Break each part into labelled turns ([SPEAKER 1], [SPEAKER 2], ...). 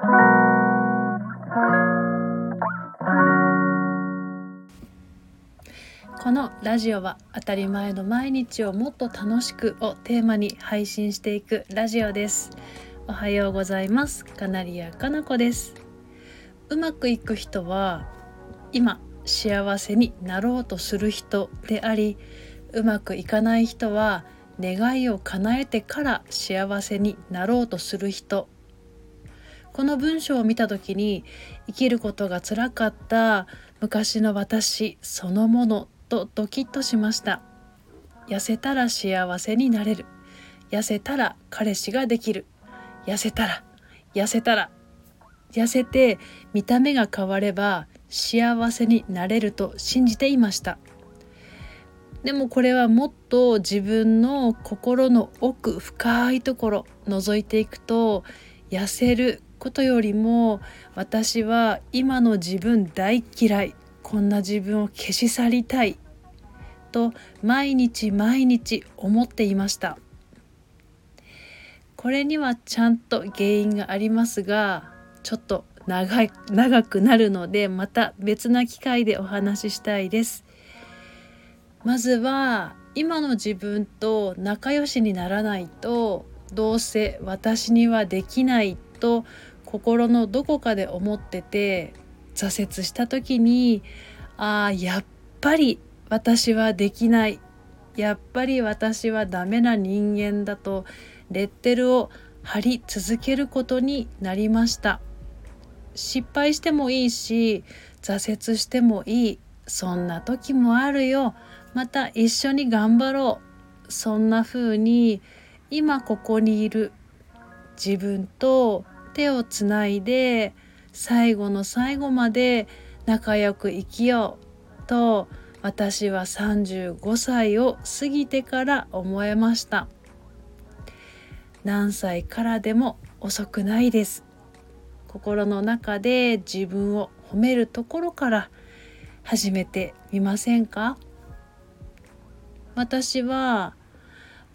[SPEAKER 1] このラジオは当たり前の毎日をもっと楽しくをテーマに配信していくラジオです。おはようございます。カナリアかなこです。うまくいく人は今幸せになろうとする人でありうまくいかない人は願いを叶えてから幸せになろうとする人この文章を見た時に生きることがつらかった昔の私そのものとドキッとしました。痩せたら幸せになれる。痩せたら彼氏ができる。痩せたら痩せたら痩せて見た目が変われば幸せになれると信じていました。でもこれはもっと自分の心の奥深いところ覗いていくと痩せることよりも私は今の自分大嫌い。こんな自分を消し去りたい。と毎日毎日思っていました。これにはちゃんと原因がありますがちょっと長い長くなるのでまた別な機会でお話ししたいです。まずは今の自分と仲良しにならないとどうせ私にはできないと心のどこかで思ってて挫折した時にああやっぱり私はできない。やっぱり私はダメな人間だとレッテルを貼り続けることになりました。失敗してもいいし挫折してもいい。そんな時もあるよ。また一緒に頑張ろう。そんな風に今ここにいる自分と手をつないで最後の最後まで仲良く生きようと私は35歳を過ぎてから思えました。何歳からでも遅くないです。心の中で自分を褒めるところから始めてみませんか？私は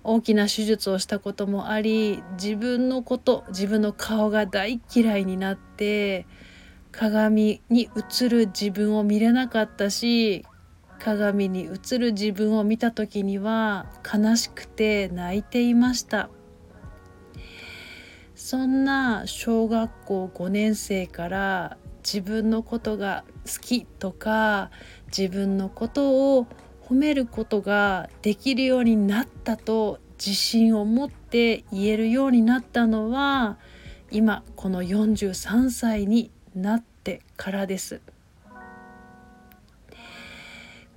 [SPEAKER 1] 大きな手術をしたこともあり自分のこと自分の顔が大嫌いになって鏡に映る自分を見れなかったし鏡に映る自分を見た時には悲しくて泣いていました。そんな小学校5年生から自分のことが好きとか自分のことを褒めることができるようになったと自信を持って言えるようになったのは今この43歳になってからです。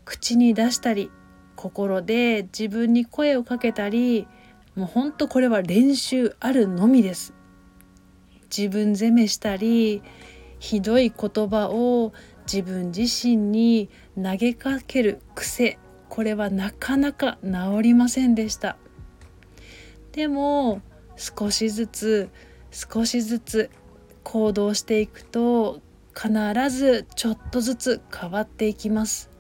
[SPEAKER 1] 口に出したり心で自分に声をかけたりもうほんとこれは練習あるのみです自分責めしたりひどい言葉を自分自身に投げかける癖。これはなかなか治りませんでした。でも少しずつ少しずつ行動していくと必ずちょっとずつ変わっていきます。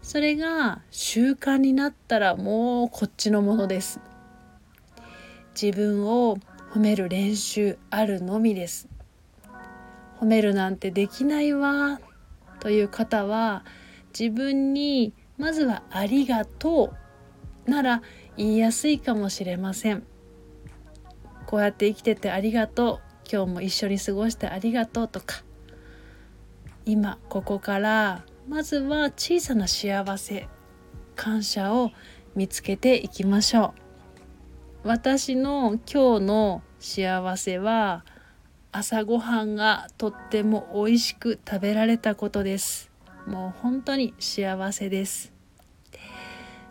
[SPEAKER 1] それが習慣になったらもうこっちのものです。自分を褒める練習あるのみです。褒めるなんてできないわという方は自分にまずはありがとうなら言いやすいかもしれません。こうやって生きててありがとう今日も一緒に過ごしてありがとうとか今ここからまずは小さな幸せ感謝を見つけていきましょう。私の今日の幸せは朝ごはんがとっても美味しく食べられたことです。もう本当に幸せです。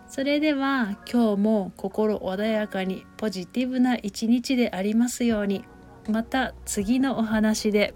[SPEAKER 1] それでは今日も心穏やかにポジティブな一日でありますように。また次のお話で。